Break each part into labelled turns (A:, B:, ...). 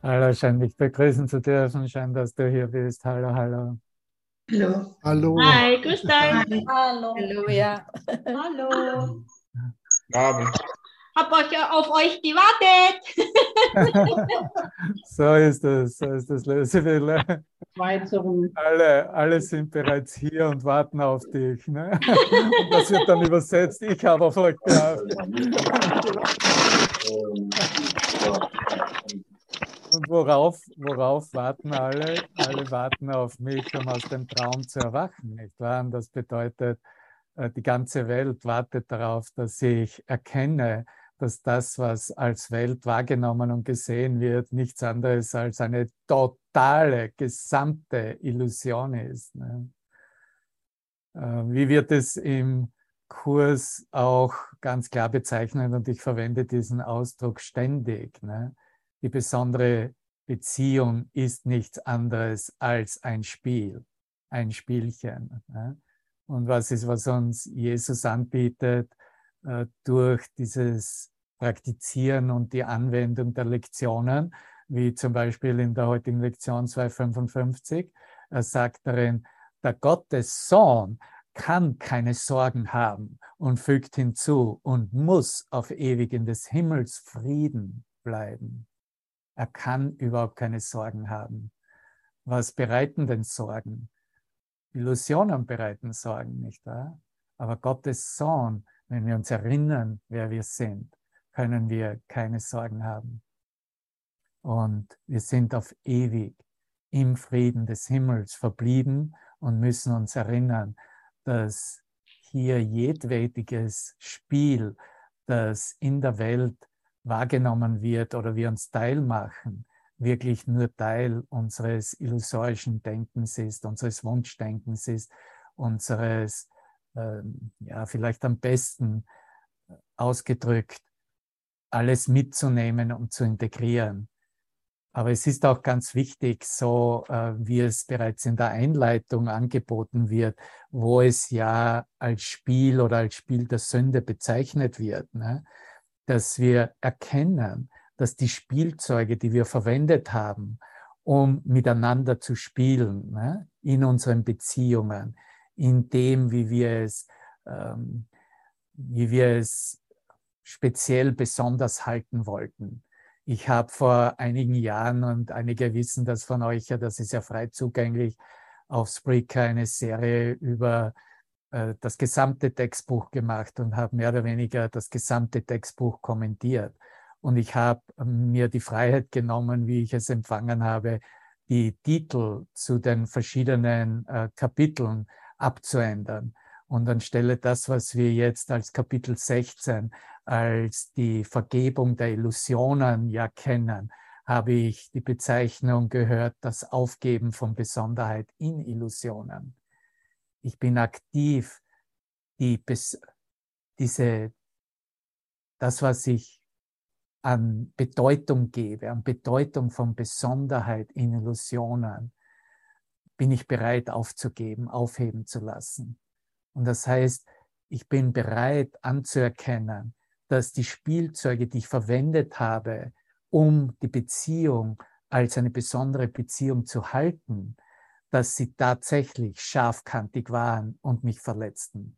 A: Hallo, schön dich begrüßen zu dürfen. Schön, dass du hier bist. Hallo, hallo.
B: Hallo.
C: Hallo.
D: Hi, grüß dich.
E: Hallo.
F: Hallo, ja.
D: Hallo.
B: Abend.
D: Hab euch auf euch gewartet.
A: so ist es, so ist es, Lösewille. Alle, alle sind bereits hier und warten auf dich. Ne? Und das wird dann übersetzt. Ich habe auf euch gewartet. Und worauf, worauf warten alle? Alle warten auf mich, um aus dem Traum zu erwachen, nicht wahr? Und das bedeutet, äh, die ganze Welt wartet darauf, dass ich erkenne, dass das, was als Welt wahrgenommen und gesehen wird, nichts anderes als eine totale, gesamte Illusion ist. Ne? Äh, wie wird es im Kurs auch ganz klar bezeichnet und ich verwende diesen Ausdruck ständig. Ne? Die besondere Beziehung ist nichts anderes als ein Spiel, ein Spielchen. Und was ist, was uns Jesus anbietet? Äh, durch dieses Praktizieren und die Anwendung der Lektionen, wie zum Beispiel in der heutigen Lektion 255. Er sagt darin, der Gottessohn kann keine Sorgen haben und fügt hinzu und muss auf ewig in des Himmels Frieden bleiben. Er kann überhaupt keine Sorgen haben. Was bereiten denn Sorgen? Illusionen bereiten Sorgen, nicht wahr? Aber Gottes Sohn wenn wir uns erinnern, wer wir sind, können wir keine Sorgen haben. Und wir sind auf ewig im Frieden des Himmels verblieben und müssen uns erinnern, dass hier jedwediges Spiel, das in der Welt wahrgenommen wird oder wir uns teilmachen, wirklich nur Teil unseres illusorischen Denkens ist, unseres Wunschdenkens ist, unseres ähm, ja, vielleicht am besten äh, ausgedrückt, alles mitzunehmen und zu integrieren. Aber es ist auch ganz wichtig, so äh, wie es bereits in der Einleitung angeboten wird, wo es ja als Spiel oder als Spiel der Sünde bezeichnet wird, ne? Dass wir erkennen, dass die Spielzeuge, die wir verwendet haben, um miteinander zu spielen, ne? in unseren Beziehungen, in dem, wie wir es, ähm, wie wir es speziell besonders halten wollten. Ich habe vor einigen Jahren, und einige wissen das von euch ja, das ist ja frei zugänglich, auf Spreaker eine Serie über das gesamte Textbuch gemacht und habe mehr oder weniger das gesamte Textbuch kommentiert. Und ich habe mir die Freiheit genommen, wie ich es empfangen habe, die Titel zu den verschiedenen äh, Kapiteln abzuändern. Und anstelle das, was wir jetzt als Kapitel 16 als die Vergebung der Illusionen ja kennen, habe ich die Bezeichnung gehört, das Aufgeben von Besonderheit in Illusionen. Ich bin aktiv, die, diese, das, was ich an Bedeutung gebe, an Bedeutung von Besonderheit in Illusionen, bin ich bereit aufzugeben, aufheben zu lassen. Und das heißt, ich bin bereit anzuerkennen, dass die Spielzeuge, die ich verwendet habe, um die Beziehung als eine besondere Beziehung zu halten, dass sie tatsächlich scharfkantig waren und mich verletzten.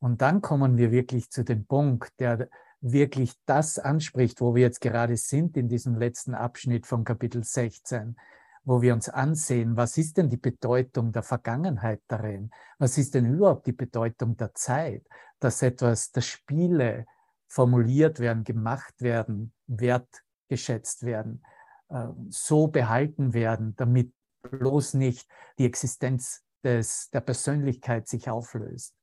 A: Und dann kommen wir wirklich zu dem Punkt, der wirklich das anspricht, wo wir jetzt gerade sind in diesem letzten Abschnitt von Kapitel 16, wo wir uns ansehen, was ist denn die Bedeutung der Vergangenheit darin? Was ist denn überhaupt die Bedeutung der Zeit, dass etwas, dass Spiele formuliert werden, gemacht werden, wertgeschätzt werden, äh, so behalten werden, damit bloß nicht die Existenz des, der Persönlichkeit sich auflöst.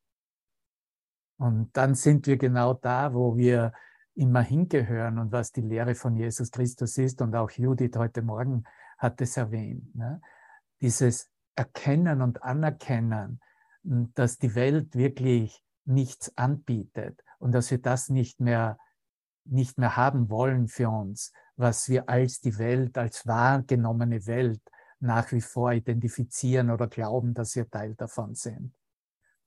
A: Und dann sind wir genau da, wo wir immer hingehören und was die Lehre von Jesus Christus ist und auch Judith heute Morgen hat es erwähnt. Ne? Dieses Erkennen und Anerkennen, dass die Welt wirklich nichts anbietet und dass wir das nicht mehr, nicht mehr haben wollen für uns, was wir als die Welt, als wahrgenommene Welt nach wie vor identifizieren oder glauben, dass wir Teil davon sind.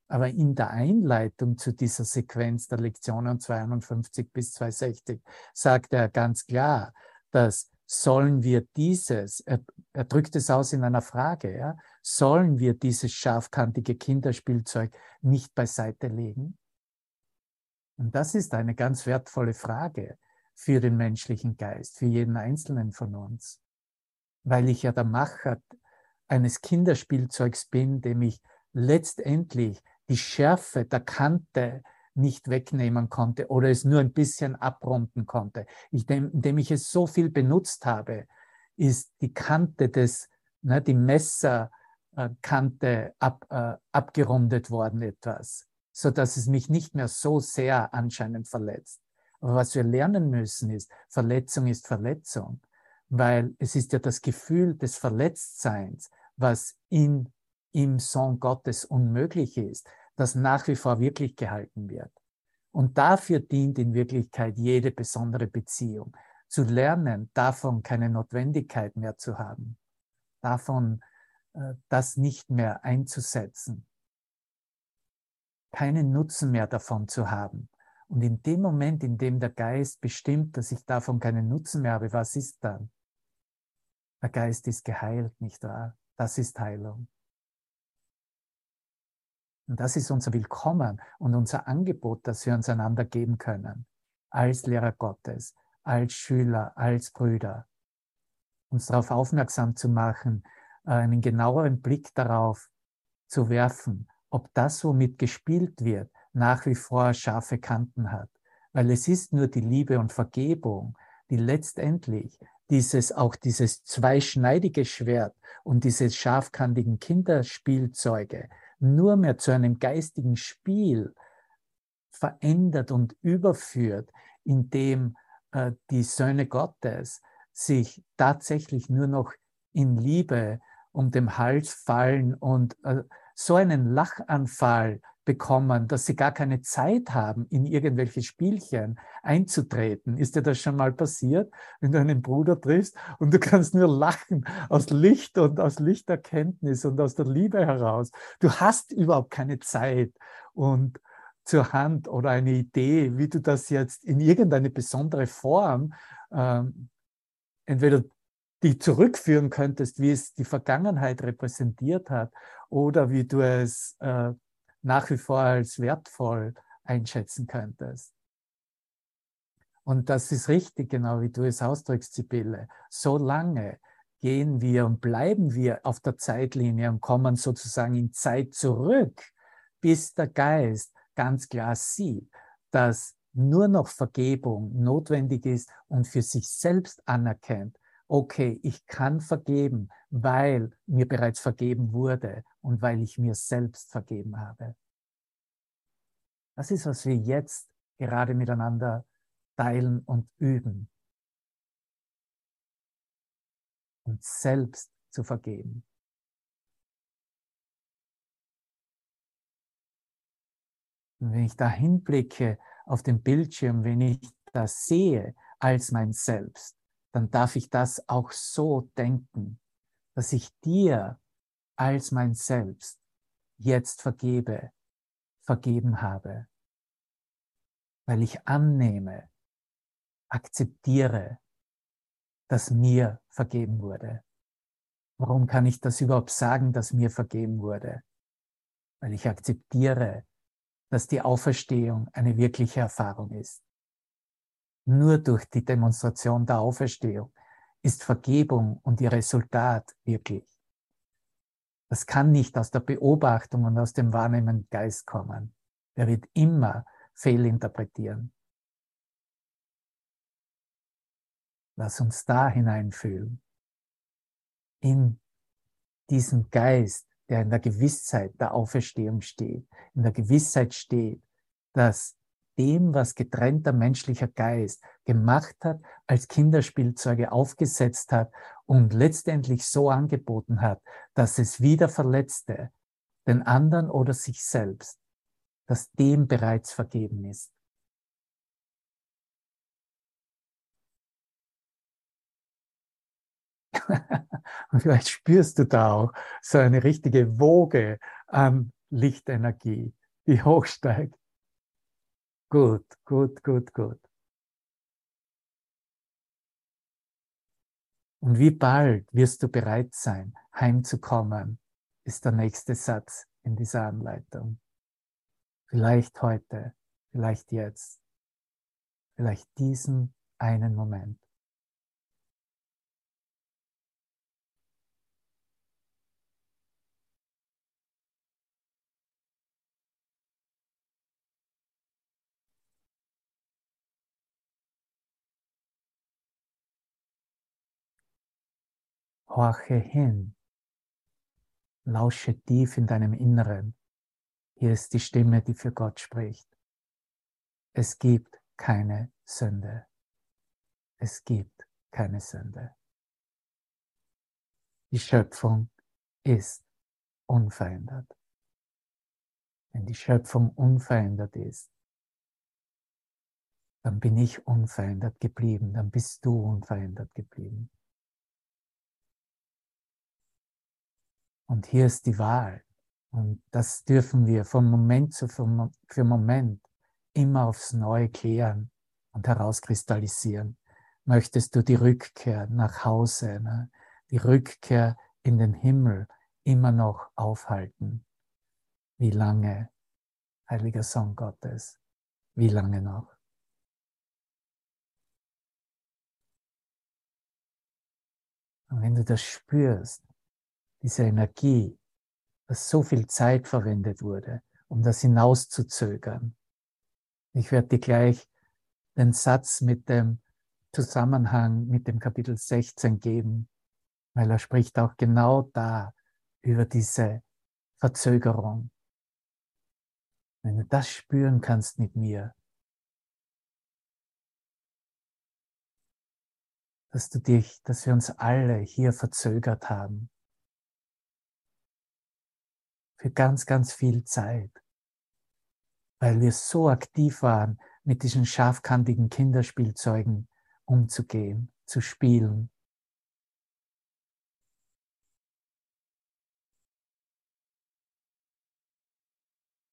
A: Aber in der Einleitung zu dieser Sequenz der Lektionen 52 bis 260 sagt er ganz klar, dass sollen wir dieses, er, er drückt es aus in einer Frage, ja, sollen wir dieses scharfkantige Kinderspielzeug nicht beiseite legen? Und das ist eine ganz wertvolle Frage für den menschlichen Geist, für jeden Einzelnen von uns, weil ich ja der Macher eines Kinderspielzeugs bin, dem ich letztendlich die Schärfe der Kante nicht wegnehmen konnte oder es nur ein bisschen abrunden konnte. Ich, indem ich es so viel benutzt habe, ist die Kante des, ne, die Messerkante ab, äh, abgerundet worden etwas, so dass es mich nicht mehr so sehr anscheinend verletzt. Aber was wir lernen müssen ist, Verletzung ist Verletzung, weil es ist ja das Gefühl des Verletztseins, was in, im Sohn Gottes unmöglich ist, das nach wie vor wirklich gehalten wird. Und dafür dient in Wirklichkeit jede besondere Beziehung. Zu lernen, davon keine Notwendigkeit mehr zu haben, davon äh, das nicht mehr einzusetzen, keinen Nutzen mehr davon zu haben. Und in dem Moment, in dem der Geist bestimmt, dass ich davon keinen Nutzen mehr habe, was ist dann? Der Geist ist geheilt, nicht wahr? Das ist Heilung. Und das ist unser Willkommen und unser Angebot, das wir uns einander geben können, als Lehrer Gottes, als Schüler, als Brüder. Uns darauf aufmerksam zu machen, einen genaueren Blick darauf zu werfen, ob das, womit gespielt wird, nach wie vor scharfe Kanten hat. Weil es ist nur die Liebe und Vergebung, die letztendlich dieses, auch dieses zweischneidige Schwert und diese scharfkantigen Kinderspielzeuge nur mehr zu einem geistigen Spiel verändert und überführt, indem äh, die Söhne Gottes sich tatsächlich nur noch in Liebe um den Hals fallen und äh, so einen Lachanfall bekommen, dass sie gar keine Zeit haben, in irgendwelche Spielchen einzutreten. Ist dir das schon mal passiert, wenn du einen Bruder triffst und du kannst nur lachen aus Licht und aus Lichterkenntnis und aus der Liebe heraus? Du hast überhaupt keine Zeit und zur Hand oder eine Idee, wie du das jetzt in irgendeine besondere Form ähm, entweder die zurückführen könntest, wie es die Vergangenheit repräsentiert hat, oder wie du es äh, nach wie vor als wertvoll einschätzen könntest. Und das ist richtig, genau wie du es ausdrückst, Sibylle. So lange gehen wir und bleiben wir auf der Zeitlinie und kommen sozusagen in Zeit zurück, bis der Geist ganz klar sieht, dass nur noch Vergebung notwendig ist und für sich selbst anerkennt, okay, ich kann vergeben, weil mir bereits vergeben wurde und weil ich mir selbst vergeben habe. Das ist, was wir jetzt gerade miteinander teilen und üben. Uns selbst zu vergeben. Und wenn ich da hinblicke auf den Bildschirm, wenn ich das sehe als mein Selbst, dann darf ich das auch so denken, dass ich dir als mein Selbst jetzt vergebe, vergeben habe, weil ich annehme, akzeptiere, dass mir vergeben wurde. Warum kann ich das überhaupt sagen, dass mir vergeben wurde? Weil ich akzeptiere, dass die Auferstehung eine wirkliche Erfahrung ist. Nur durch die Demonstration der Auferstehung ist Vergebung und ihr Resultat wirklich. Das kann nicht aus der Beobachtung und aus dem wahrnehmenden Geist kommen. Der wird immer fehlinterpretieren. Lass uns da hineinfühlen. In diesen Geist, der in der Gewissheit der Auferstehung steht, in der Gewissheit steht, dass dem, was getrennter menschlicher Geist gemacht hat, als Kinderspielzeuge aufgesetzt hat und letztendlich so angeboten hat, dass es wieder verletzte, den anderen oder sich selbst, dass dem bereits vergeben ist. und vielleicht spürst du da auch so eine richtige Woge an Lichtenergie, die hochsteigt. Gut, gut, gut, gut. Und wie bald wirst du bereit sein, heimzukommen, ist der nächste Satz in dieser Anleitung. Vielleicht heute, vielleicht jetzt, vielleicht diesen einen Moment. Horche hin, lausche tief in deinem Inneren. Hier ist die Stimme, die für Gott spricht. Es gibt keine Sünde. Es gibt keine Sünde. Die Schöpfung ist unverändert. Wenn die Schöpfung unverändert ist, dann bin ich unverändert geblieben, dann bist du unverändert geblieben. Und hier ist die Wahl. Und das dürfen wir von Moment zu für Moment immer aufs Neue klären und herauskristallisieren. Möchtest du die Rückkehr nach Hause, ne? die Rückkehr in den Himmel immer noch aufhalten? Wie lange, heiliger Sohn Gottes, wie lange noch? Und wenn du das spürst, diese Energie, dass so viel Zeit verwendet wurde, um das hinauszuzögern. Ich werde dir gleich den Satz mit dem Zusammenhang mit dem Kapitel 16 geben, weil er spricht auch genau da über diese Verzögerung. Wenn du das spüren kannst mit mir, dass du dich, dass wir uns alle hier verzögert haben, für ganz, ganz viel Zeit, weil wir so aktiv waren, mit diesen scharfkantigen Kinderspielzeugen umzugehen, zu spielen.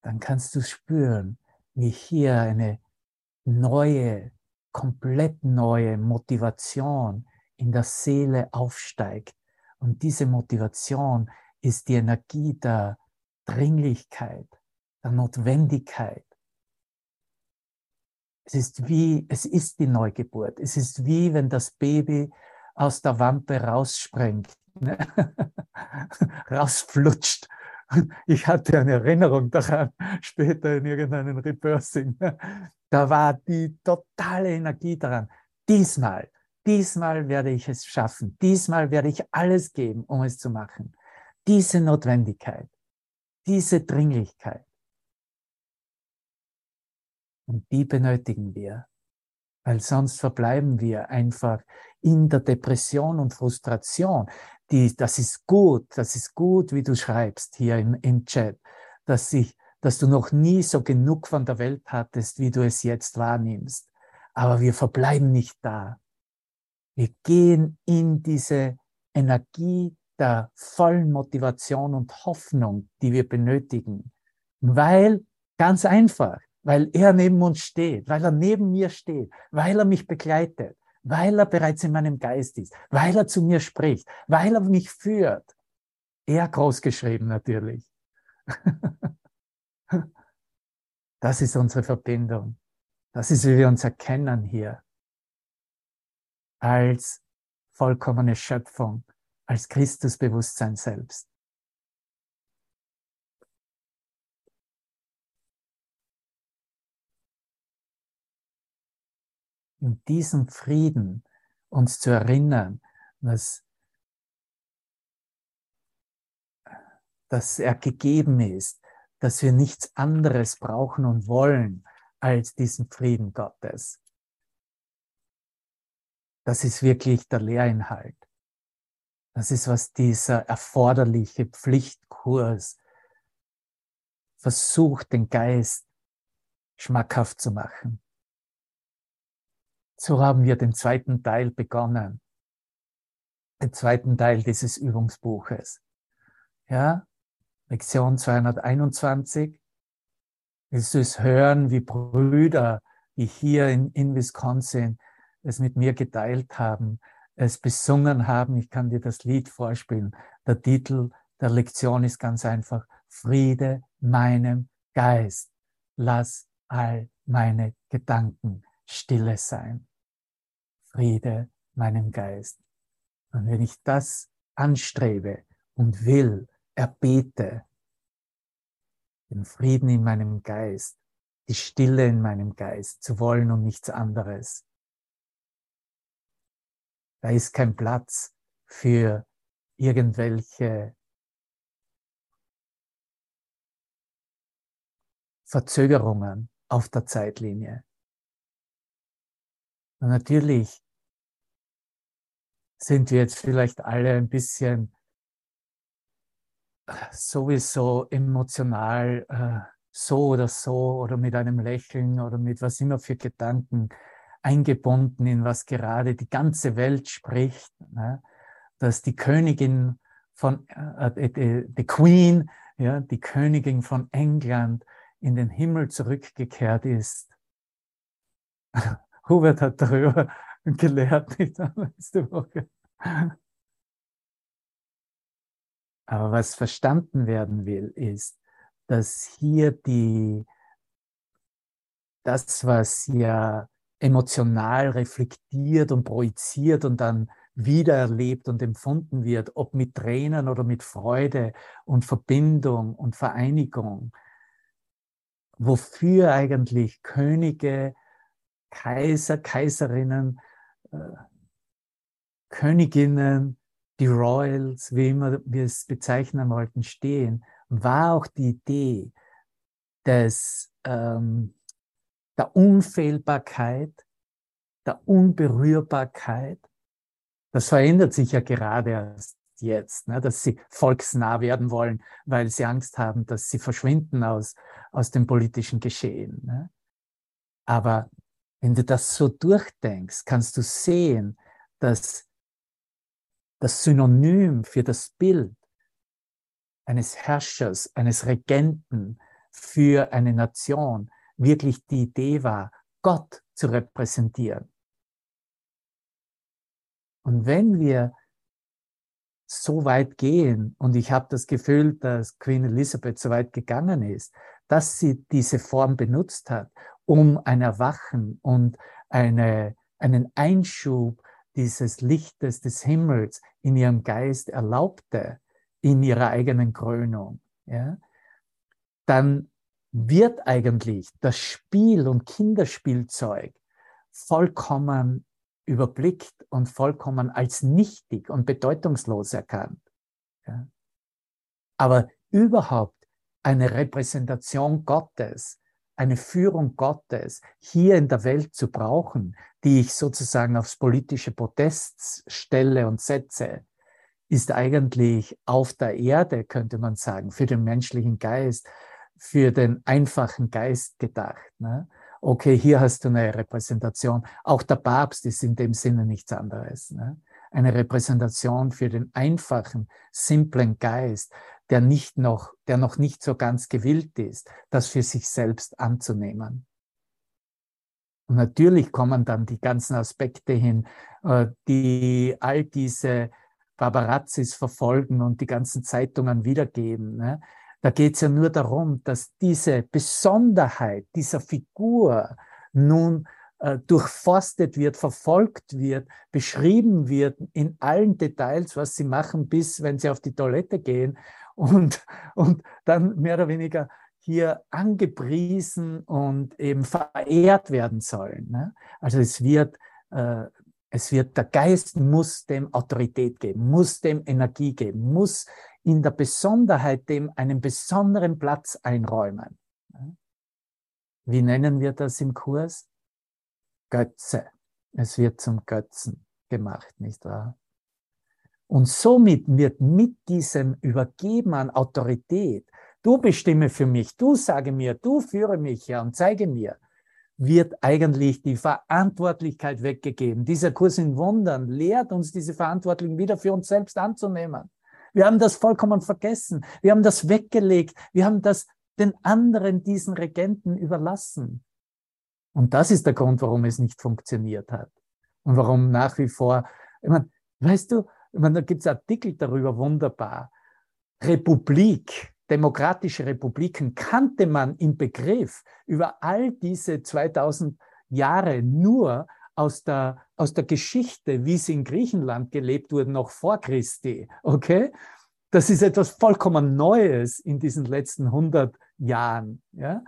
A: Dann kannst du spüren, wie hier eine neue, komplett neue Motivation in der Seele aufsteigt. Und diese Motivation ist die Energie der Dringlichkeit, der Notwendigkeit. Es ist wie, es ist die Neugeburt. Es ist wie, wenn das Baby aus der Wampe rausspringt, ne? rausflutscht. Ich hatte eine Erinnerung daran, später in irgendeinem Reversing. Da war die totale Energie daran. Diesmal, diesmal werde ich es schaffen. Diesmal werde ich alles geben, um es zu machen. Diese Notwendigkeit diese Dringlichkeit. Und die benötigen wir, weil sonst verbleiben wir einfach in der Depression und Frustration. Die, das ist gut, das ist gut, wie du schreibst hier im, im Chat, dass, ich, dass du noch nie so genug von der Welt hattest, wie du es jetzt wahrnimmst. Aber wir verbleiben nicht da. Wir gehen in diese Energie der vollen Motivation und Hoffnung, die wir benötigen. Weil, ganz einfach, weil er neben uns steht, weil er neben mir steht, weil er mich begleitet, weil er bereits in meinem Geist ist, weil er zu mir spricht, weil er mich führt. Er großgeschrieben natürlich. Das ist unsere Verbindung. Das ist, wie wir uns erkennen hier als vollkommene Schöpfung, als Christusbewusstsein selbst. In diesem Frieden uns zu erinnern, dass, dass er gegeben ist, dass wir nichts anderes brauchen und wollen als diesen Frieden Gottes. Das ist wirklich der Lehrinhalt. Das ist, was dieser erforderliche Pflichtkurs versucht, den Geist schmackhaft zu machen. So haben wir den zweiten Teil begonnen. Den zweiten Teil dieses Übungsbuches. Ja, Lektion 221. Willst du es hören, wie Brüder, die hier in, in Wisconsin es mit mir geteilt haben, es besungen haben. Ich kann dir das Lied vorspielen. Der Titel der Lektion ist ganz einfach. Friede meinem Geist. Lass all meine Gedanken stille sein. Friede meinem Geist. Und wenn ich das anstrebe und will, erbete, den Frieden in meinem Geist, die Stille in meinem Geist zu wollen und nichts anderes, da ist kein Platz für irgendwelche Verzögerungen auf der Zeitlinie. Und natürlich sind wir jetzt vielleicht alle ein bisschen sowieso emotional äh, so oder so oder mit einem Lächeln oder mit was immer für Gedanken eingebunden in was gerade die ganze Welt spricht, ne? dass die Königin von, äh, die, die Queen, ja, die Königin von England in den Himmel zurückgekehrt ist. Hubert hat darüber gelehrt, nicht letzte Woche. Aber was verstanden werden will, ist, dass hier die, das, was ja emotional reflektiert und projiziert und dann wiedererlebt und empfunden wird, ob mit Tränen oder mit Freude und Verbindung und Vereinigung, wofür eigentlich Könige, Kaiser, Kaiserinnen, äh, Königinnen, die Royals, wie immer wir es bezeichnen wollten, stehen, war auch die Idee des, ähm, der Unfehlbarkeit, der Unberührbarkeit. Das verändert sich ja gerade erst jetzt, ne, dass sie volksnah werden wollen, weil sie Angst haben, dass sie verschwinden aus, aus dem politischen Geschehen. Ne. Aber wenn du das so durchdenkst, kannst du sehen, dass das Synonym für das Bild eines Herrschers, eines Regenten für eine Nation wirklich die Idee war, Gott zu repräsentieren. Und wenn wir so weit gehen, und ich habe das Gefühl, dass Queen Elizabeth so weit gegangen ist, dass sie diese Form benutzt hat, um ein Erwachen und eine, einen Einschub dieses Lichtes des Himmels in ihrem Geist erlaubte, in ihrer eigenen Krönung, ja, dann wird eigentlich das Spiel und Kinderspielzeug vollkommen überblickt und vollkommen als nichtig und bedeutungslos erkannt. Ja. Aber überhaupt eine Repräsentation Gottes, eine Führung Gottes hier in der Welt zu brauchen, die ich sozusagen aufs politische Podest stelle und setze, ist eigentlich auf der Erde, könnte man sagen, für den menschlichen Geist, für den einfachen Geist gedacht. Ne? Okay, hier hast du eine Repräsentation. Auch der Papst ist in dem Sinne nichts anderes. Ne? Eine Repräsentation für den einfachen, simplen Geist, der nicht noch, der noch nicht so ganz gewillt ist, das für sich selbst anzunehmen. Und natürlich kommen dann die ganzen Aspekte hin, äh, die all diese Barbarazzis verfolgen und die ganzen Zeitungen wiedergeben. Ne? Da geht es ja nur darum, dass diese Besonderheit dieser Figur nun äh, durchforstet wird, verfolgt wird, beschrieben wird in allen Details, was sie machen, bis wenn sie auf die Toilette gehen und, und dann mehr oder weniger hier angepriesen und eben verehrt werden sollen. Ne? Also es wird, äh, es wird, der Geist muss dem Autorität geben, muss dem Energie geben, muss in der Besonderheit dem einen besonderen Platz einräumen. Wie nennen wir das im Kurs? Götze. Es wird zum Götzen gemacht, nicht wahr? Und somit wird mit diesem Übergeben an Autorität du bestimme für mich, du sage mir, du führe mich ja und zeige mir, wird eigentlich die Verantwortlichkeit weggegeben. Dieser Kurs in Wundern lehrt uns diese Verantwortung wieder für uns selbst anzunehmen. Wir haben das vollkommen vergessen. Wir haben das weggelegt. Wir haben das den anderen, diesen Regenten überlassen. Und das ist der Grund, warum es nicht funktioniert hat. Und warum nach wie vor Ich meine, weißt du, ich meine, da gibt es Artikel darüber, wunderbar. Republik, demokratische Republiken kannte man im Begriff über all diese 2000 Jahre nur aus der, aus der Geschichte, wie sie in Griechenland gelebt wurden, noch vor Christi. Okay? Das ist etwas vollkommen Neues in diesen letzten 100 Jahren. Ja?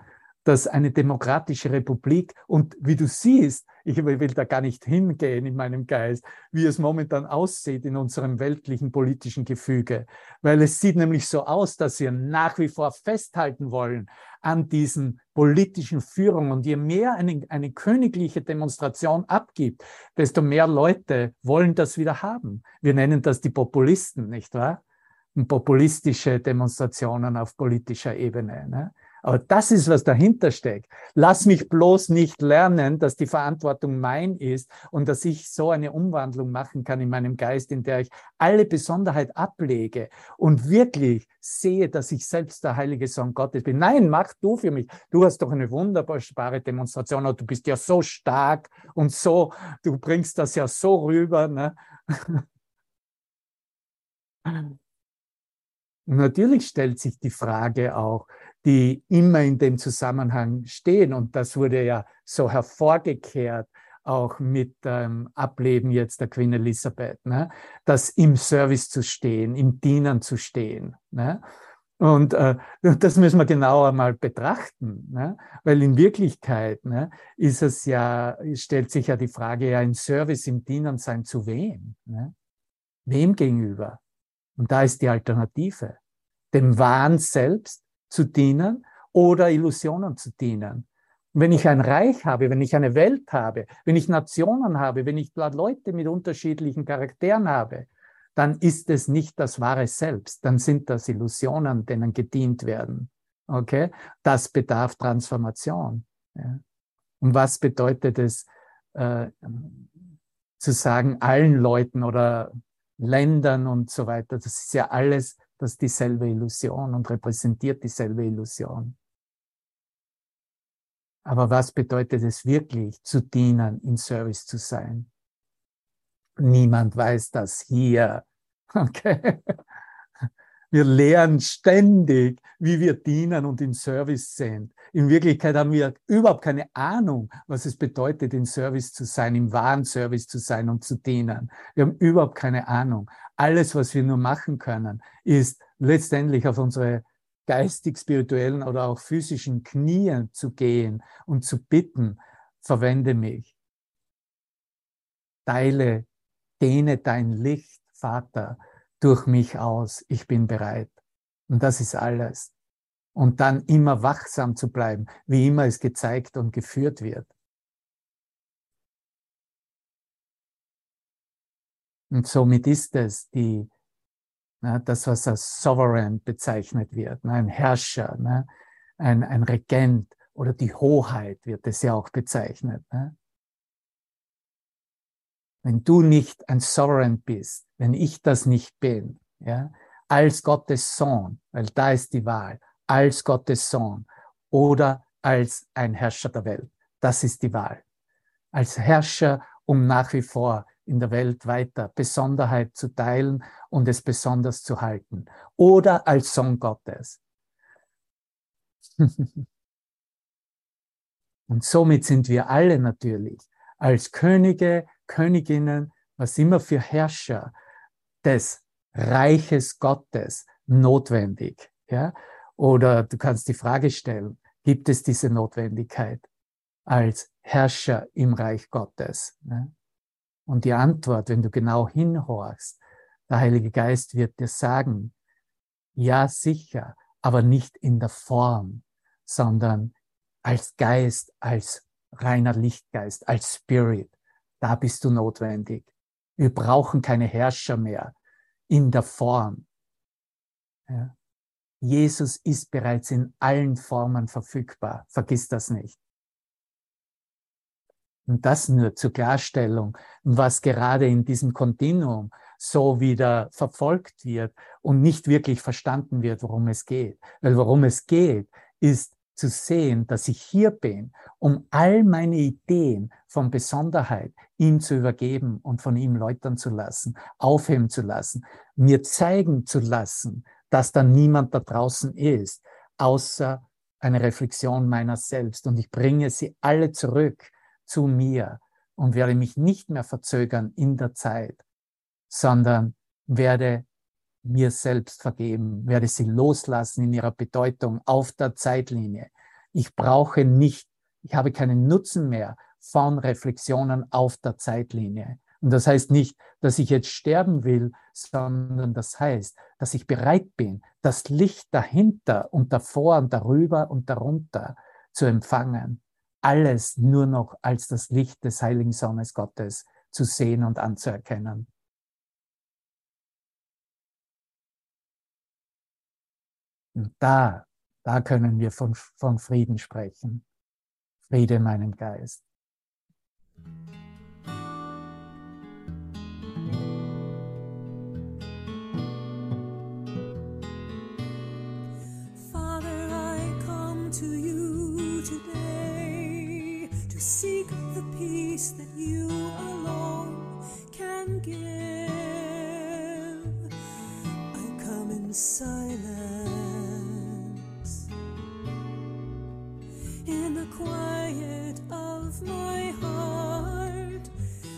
A: dass eine demokratische Republik und wie du siehst, ich will da gar nicht hingehen in meinem Geist, wie es momentan aussieht in unserem weltlichen politischen Gefüge, weil es sieht nämlich so aus, dass wir nach wie vor festhalten wollen an diesen politischen Führungen und je mehr eine, eine königliche Demonstration abgibt, desto mehr Leute wollen das wieder haben. Wir nennen das die Populisten, nicht wahr? populistische Demonstrationen auf politischer Ebene. Ne? Aber das ist, was dahinter steckt. Lass mich bloß nicht lernen, dass die Verantwortung mein ist und dass ich so eine Umwandlung machen kann in meinem Geist, in der ich alle Besonderheit ablege und wirklich sehe, dass ich selbst der heilige Sohn Gottes bin. Nein, mach du für mich. Du hast doch eine wunderbare Demonstration du bist ja so stark und so, du bringst das ja so rüber. Ne? natürlich stellt sich die Frage auch, die immer in dem Zusammenhang stehen. Und das wurde ja so hervorgekehrt, auch mit dem Ableben jetzt der Queen Elisabeth, ne? das im Service zu stehen, im Dienen zu stehen. Ne? Und äh, das müssen wir genauer mal betrachten, ne? weil in Wirklichkeit ne, ist es ja, stellt sich ja die Frage, ja, ein Service im Dienen sein zu wem? Ne? Wem gegenüber? Und da ist die Alternative. Dem Wahn selbst zu dienen oder Illusionen zu dienen. wenn ich ein Reich habe, wenn ich eine Welt habe, wenn ich Nationen habe, wenn ich Leute mit unterschiedlichen Charakteren habe, dann ist es nicht das wahre Selbst, dann sind das Illusionen, denen gedient werden. Okay? Das bedarf Transformation. Ja? Und was bedeutet es, äh, zu sagen, allen Leuten oder Ländern und so weiter, das ist ja alles das ist dieselbe Illusion und repräsentiert dieselbe Illusion. Aber was bedeutet es wirklich, zu dienen, in Service zu sein? Niemand weiß das hier. Okay? Wir lernen ständig, wie wir dienen und in Service sind. In Wirklichkeit haben wir überhaupt keine Ahnung, was es bedeutet, in Service zu sein, im wahren Service zu sein und zu dienen. Wir haben überhaupt keine Ahnung. Alles, was wir nur machen können, ist letztendlich auf unsere geistig-spirituellen oder auch physischen Knie zu gehen und zu bitten, verwende mich. Teile, dehne dein Licht, Vater, durch mich aus. Ich bin bereit. Und das ist alles. Und dann immer wachsam zu bleiben, wie immer es gezeigt und geführt wird. Und somit ist es die, na, das, was als Sovereign bezeichnet wird, na, ein Herrscher, na, ein, ein Regent oder die Hoheit wird es ja auch bezeichnet. Wenn du nicht ein Sovereign bist, wenn ich das nicht bin, ja, als Gottes Sohn, weil da ist die Wahl, als Gottes Sohn oder als ein Herrscher der Welt, das ist die Wahl. Als Herrscher, um nach wie vor in der Welt weiter Besonderheit zu teilen und es besonders zu halten. Oder als Sohn Gottes. und somit sind wir alle natürlich als Könige, Königinnen, was immer für Herrscher des Reiches Gottes notwendig. Ja? Oder du kannst die Frage stellen, gibt es diese Notwendigkeit als Herrscher im Reich Gottes? Ne? Und die Antwort, wenn du genau hinhorchst, der Heilige Geist wird dir sagen, ja sicher, aber nicht in der Form, sondern als Geist, als reiner Lichtgeist, als Spirit. Da bist du notwendig. Wir brauchen keine Herrscher mehr in der Form. Ja. Jesus ist bereits in allen Formen verfügbar. Vergiss das nicht. Und das nur zur Klarstellung, was gerade in diesem Kontinuum so wieder verfolgt wird und nicht wirklich verstanden wird, worum es geht. Weil worum es geht, ist zu sehen, dass ich hier bin, um all meine Ideen von Besonderheit ihm zu übergeben und von ihm läutern zu lassen, aufheben zu lassen, mir zeigen zu lassen, dass da niemand da draußen ist, außer eine Reflexion meiner selbst. Und ich bringe sie alle zurück zu mir und werde mich nicht mehr verzögern in der Zeit, sondern werde mir selbst vergeben, werde sie loslassen in ihrer Bedeutung auf der Zeitlinie. Ich brauche nicht, ich habe keinen Nutzen mehr von Reflexionen auf der Zeitlinie. Und das heißt nicht, dass ich jetzt sterben will, sondern das heißt, dass ich bereit bin, das Licht dahinter und davor und darüber und darunter zu empfangen. Alles nur noch als das Licht des heiligen Sohnes Gottes zu sehen und anzuerkennen. Und da, da können wir von, von Frieden sprechen. Friede in meinem Geist.
C: Seek the peace that you alone can give. I come in silence, in the quiet of my heart,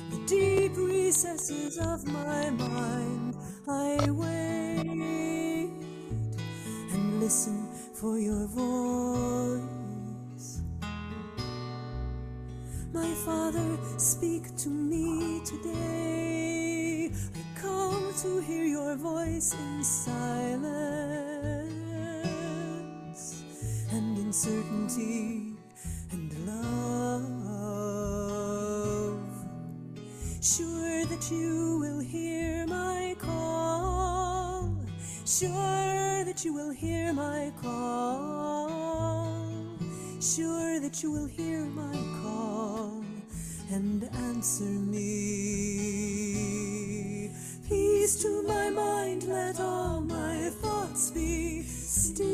C: the deep recesses of my mind. I wait and listen for your voice. My Father, speak to me today. I come to hear your voice in silence and in certainty and love. Sure that you will hear my call. Sure that you will hear my call. Sure that you will hear my call and answer me. Peace to my mind, let all my thoughts be still.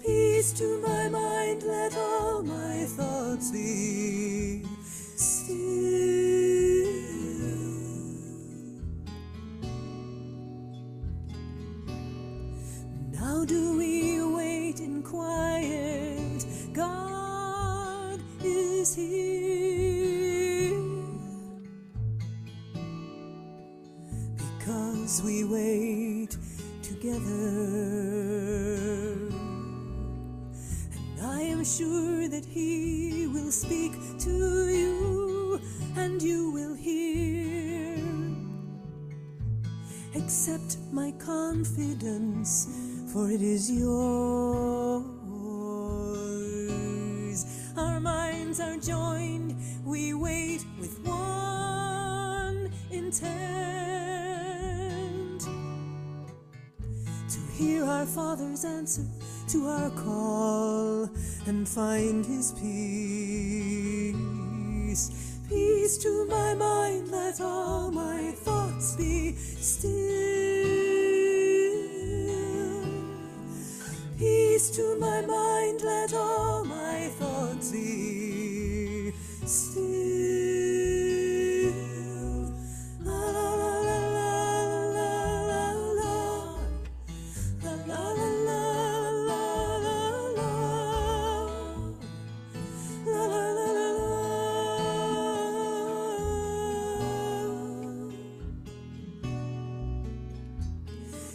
C: Peace to my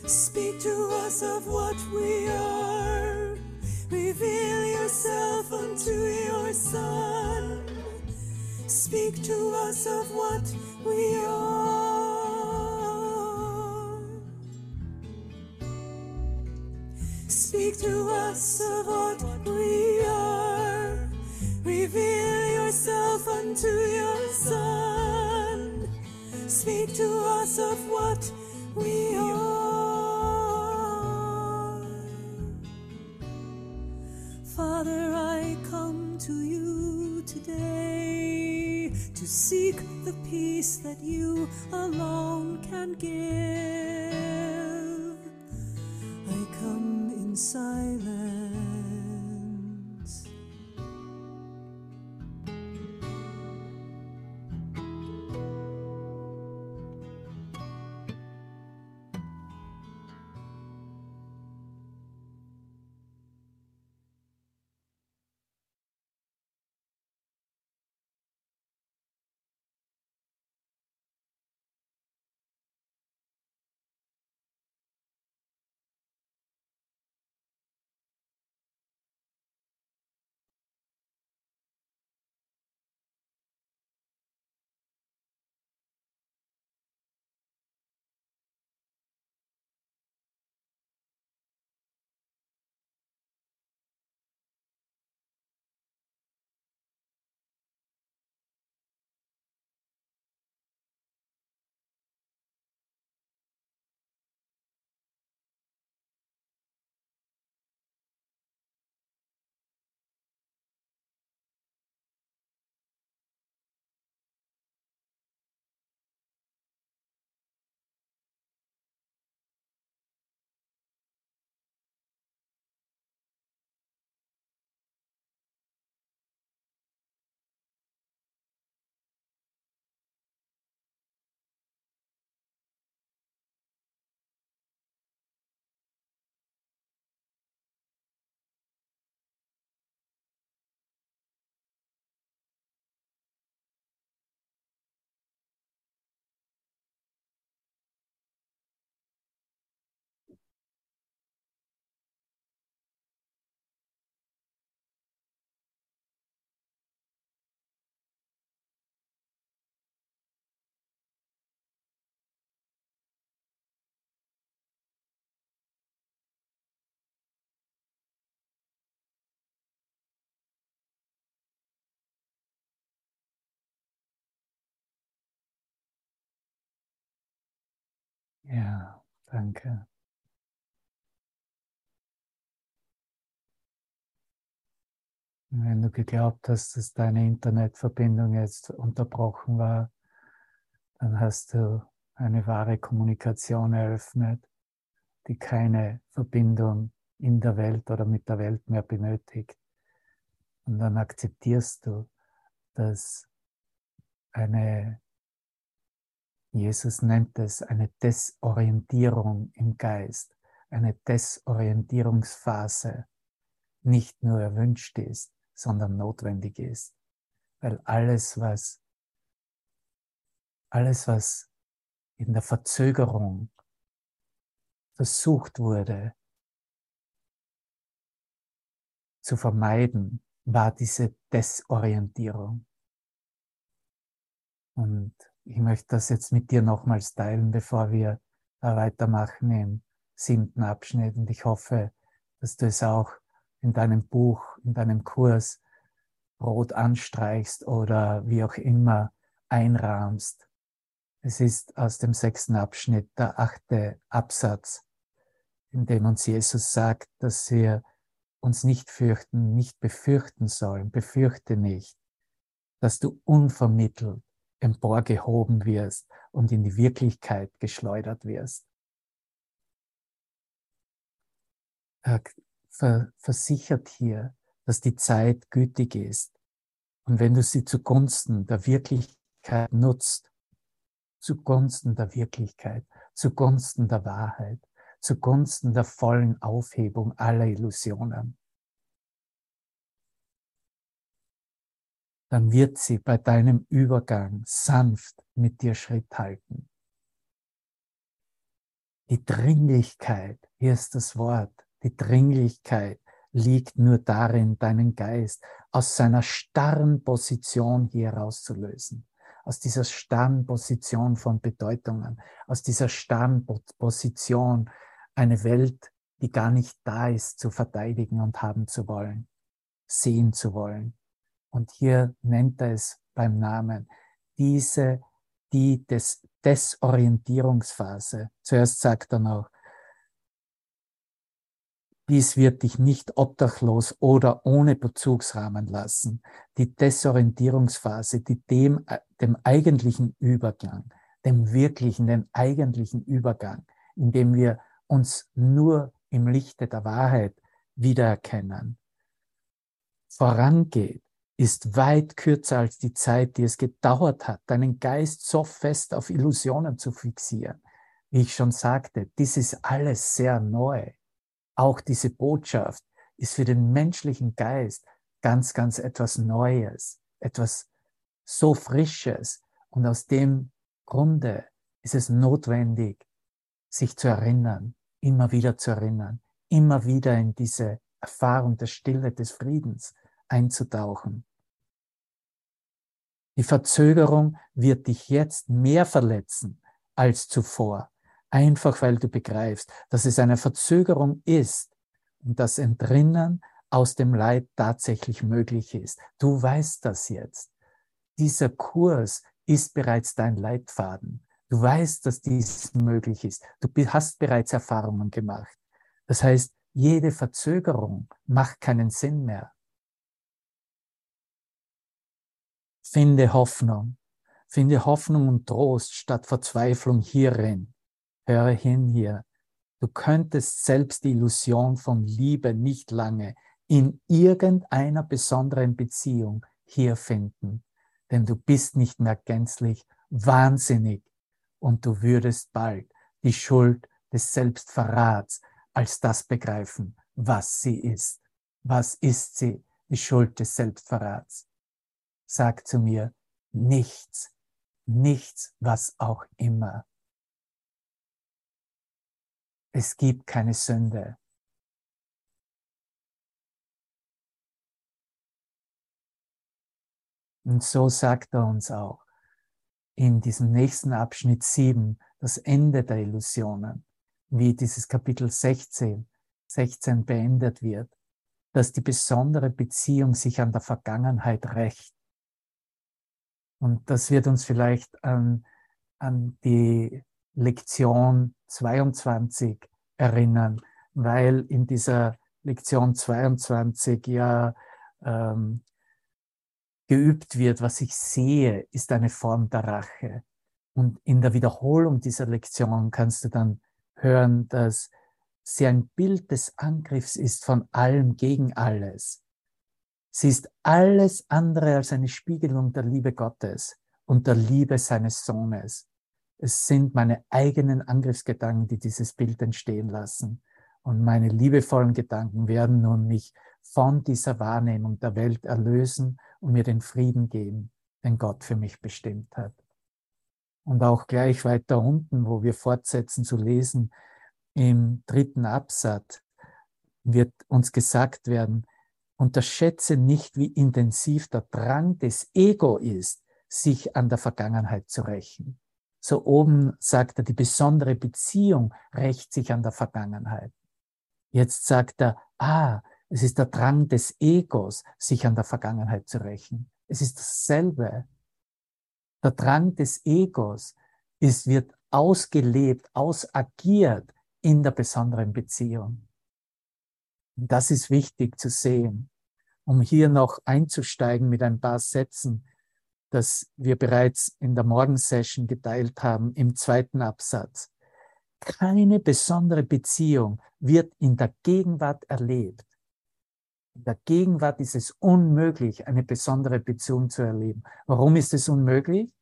C: Speak to us of what we are. Reveal yourself unto your Son. Speak to us of what we are. Speak to us of what we are. Reveal yourself unto your Son. Speak to us of what peace that you alone
A: Ja, danke. Wenn du geglaubt hast, dass deine Internetverbindung jetzt unterbrochen war, dann hast du eine wahre Kommunikation eröffnet, die keine Verbindung in der Welt oder mit der Welt mehr benötigt. Und dann akzeptierst du, dass eine, Jesus nennt es eine Desorientierung im Geist, eine Desorientierungsphase nicht nur erwünscht ist, sondern notwendig ist. Weil alles, was, alles, was in der Verzögerung versucht wurde zu vermeiden, war diese Desorientierung. Und ich möchte das jetzt mit dir nochmals teilen, bevor wir weitermachen im siebten Abschnitt. Und ich hoffe, dass du es auch in deinem Buch, in deinem Kurs rot anstreichst oder wie auch immer einrahmst. Es ist aus dem sechsten Abschnitt der achte Absatz, in dem uns Jesus sagt, dass wir uns nicht fürchten, nicht befürchten sollen. Befürchte nicht, dass du unvermittelt emporgehoben wirst und in die Wirklichkeit geschleudert wirst. Er versichert hier, dass die Zeit gütig ist. Und wenn du sie zugunsten der Wirklichkeit nutzt, zugunsten der Wirklichkeit, zugunsten der Wahrheit, zugunsten der vollen Aufhebung aller Illusionen, dann wird sie bei deinem Übergang sanft mit dir Schritt halten. Die Dringlichkeit, hier ist das Wort, die Dringlichkeit liegt nur darin, deinen Geist aus seiner starren Position hier herauszulösen. Aus dieser starren Position von Bedeutungen, aus dieser starren Position, eine Welt, die gar nicht da ist, zu verteidigen und haben zu wollen, sehen zu wollen. Und hier nennt er es beim Namen, diese, die des Desorientierungsphase. Zuerst sagt er noch, dies wird dich nicht obdachlos oder ohne Bezugsrahmen lassen. Die Desorientierungsphase, die dem, dem eigentlichen Übergang, dem wirklichen, den eigentlichen Übergang, in dem wir uns nur im Lichte der Wahrheit wiedererkennen. Vorangeht, ist weit kürzer als die Zeit, die es gedauert hat, deinen Geist so fest auf Illusionen zu fixieren. Wie ich schon sagte, dies ist alles sehr neu. Auch diese Botschaft ist für den menschlichen Geist ganz, ganz etwas Neues, etwas so Frisches. Und aus dem Grunde ist es notwendig, sich zu erinnern, immer wieder zu erinnern, immer wieder in diese Erfahrung der Stille, des Friedens einzutauchen. Die Verzögerung wird dich jetzt mehr verletzen als zuvor, einfach weil du begreifst, dass es eine Verzögerung ist und das Entrinnen aus dem Leid tatsächlich möglich ist. Du weißt das jetzt. Dieser Kurs ist bereits dein Leitfaden. Du weißt, dass dies möglich ist. Du hast bereits Erfahrungen gemacht. Das heißt, jede Verzögerung macht keinen Sinn mehr. Finde Hoffnung. Finde Hoffnung und Trost statt Verzweiflung hierin. Höre hin hier. Du könntest selbst die Illusion von Liebe nicht lange in irgendeiner besonderen Beziehung hier finden, denn du bist nicht mehr gänzlich wahnsinnig und du würdest bald die Schuld des Selbstverrats als das begreifen, was sie ist. Was ist sie, die Schuld des Selbstverrats? Sag zu mir, nichts, nichts, was auch immer. Es gibt keine Sünde. Und so sagt er uns auch in diesem nächsten Abschnitt 7, das Ende der Illusionen, wie dieses Kapitel 16, 16 beendet wird, dass die besondere Beziehung sich an der Vergangenheit rächt. Und das wird uns vielleicht an, an die Lektion 22 erinnern, weil in dieser Lektion 22 ja ähm, geübt wird, was ich sehe, ist eine Form der Rache. Und in der Wiederholung dieser Lektion kannst du dann hören, dass sie ein Bild des Angriffs ist von allem gegen alles. Sie ist alles andere als eine Spiegelung der Liebe Gottes und der Liebe seines Sohnes. Es sind meine eigenen Angriffsgedanken, die dieses Bild entstehen lassen. Und meine liebevollen Gedanken werden nun mich von dieser Wahrnehmung der Welt erlösen und mir den Frieden geben, den Gott für mich bestimmt hat. Und auch gleich weiter unten, wo wir fortsetzen zu lesen, im dritten Absatz wird uns gesagt werden, unterschätze nicht, wie intensiv der Drang des Ego ist, sich an der Vergangenheit zu rächen. So oben sagt er, die besondere Beziehung rächt sich an der Vergangenheit. Jetzt sagt er, ah, es ist der Drang des Egos, sich an der Vergangenheit zu rächen. Es ist dasselbe. Der Drang des Egos ist, wird ausgelebt, ausagiert in der besonderen Beziehung. Und das ist wichtig zu sehen, um hier noch einzusteigen mit ein paar Sätzen, das wir bereits in der Morgensession geteilt haben, im zweiten Absatz. Keine besondere Beziehung wird in der Gegenwart erlebt. In der Gegenwart ist es unmöglich, eine besondere Beziehung zu erleben. Warum ist es unmöglich?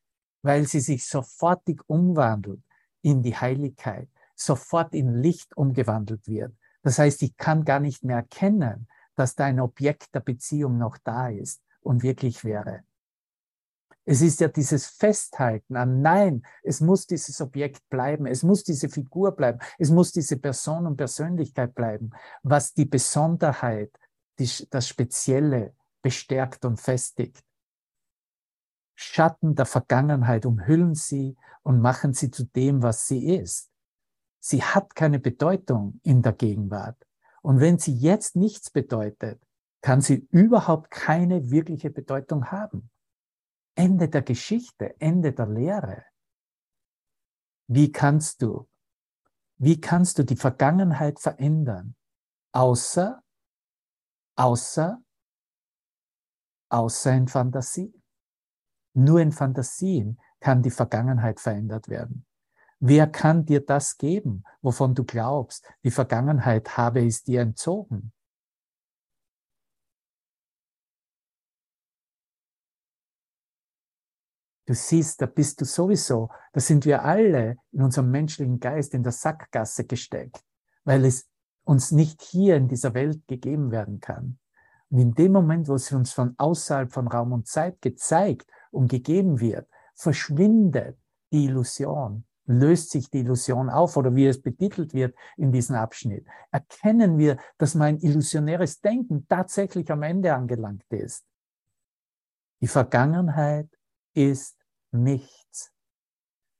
A: Weil sie sich sofortig umwandelt in die Heiligkeit, sofort in Licht umgewandelt wird. Das heißt, ich kann gar nicht mehr erkennen, dass da ein Objekt der Beziehung noch da ist und wirklich wäre. Es ist ja dieses Festhalten an Nein, es muss dieses Objekt bleiben, es muss diese Figur bleiben, es muss diese Person und Persönlichkeit bleiben, was die Besonderheit, die, das Spezielle bestärkt und festigt. Schatten der Vergangenheit umhüllen sie und machen sie zu dem, was sie ist. Sie hat keine Bedeutung in der Gegenwart. Und wenn sie jetzt nichts bedeutet, kann sie überhaupt keine wirkliche Bedeutung haben. Ende der Geschichte, Ende der Lehre. Wie kannst du, wie kannst du die Vergangenheit verändern? Außer, außer, außer in Fantasie. Nur in Fantasien kann die Vergangenheit verändert werden. Wer kann dir das geben, wovon du glaubst, die Vergangenheit habe es dir entzogen? Du siehst, da bist du sowieso, da sind wir alle in unserem menschlichen Geist in der Sackgasse gesteckt, weil es uns nicht hier in dieser Welt gegeben werden kann. Und in dem Moment, wo es uns von außerhalb von Raum und Zeit gezeigt und gegeben wird, verschwindet die Illusion, löst sich die Illusion auf oder wie es betitelt wird in diesem Abschnitt. Erkennen wir, dass mein illusionäres Denken tatsächlich am Ende angelangt ist. Die Vergangenheit ist nichts.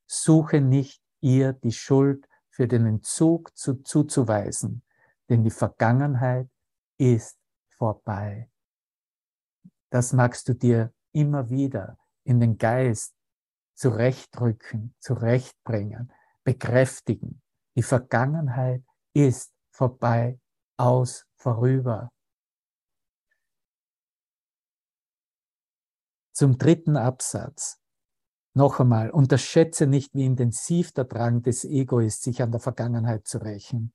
A: Suche nicht ihr die Schuld für den Entzug zu, zuzuweisen, denn die Vergangenheit ist vorbei. Das magst du dir immer wieder in den Geist zurechtrücken, zurechtbringen, bekräftigen. Die Vergangenheit ist vorbei, aus, vorüber. Zum dritten Absatz. Noch einmal, unterschätze nicht, wie intensiv der Drang des Ego ist, sich an der Vergangenheit zu rächen.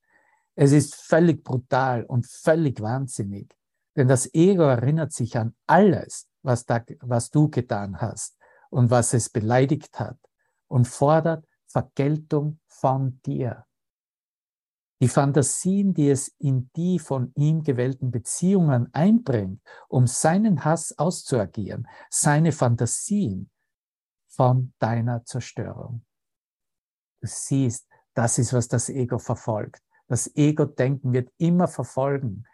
A: Es ist völlig brutal und völlig wahnsinnig, denn das Ego erinnert sich an alles, was, da, was du getan hast und was es beleidigt hat und fordert Vergeltung von dir. Die Fantasien, die es in die von ihm gewählten Beziehungen einbringt, um seinen Hass auszuagieren, seine Fantasien von deiner Zerstörung. Du siehst, das ist, was das Ego verfolgt. Das Ego-Denken wird immer verfolgen,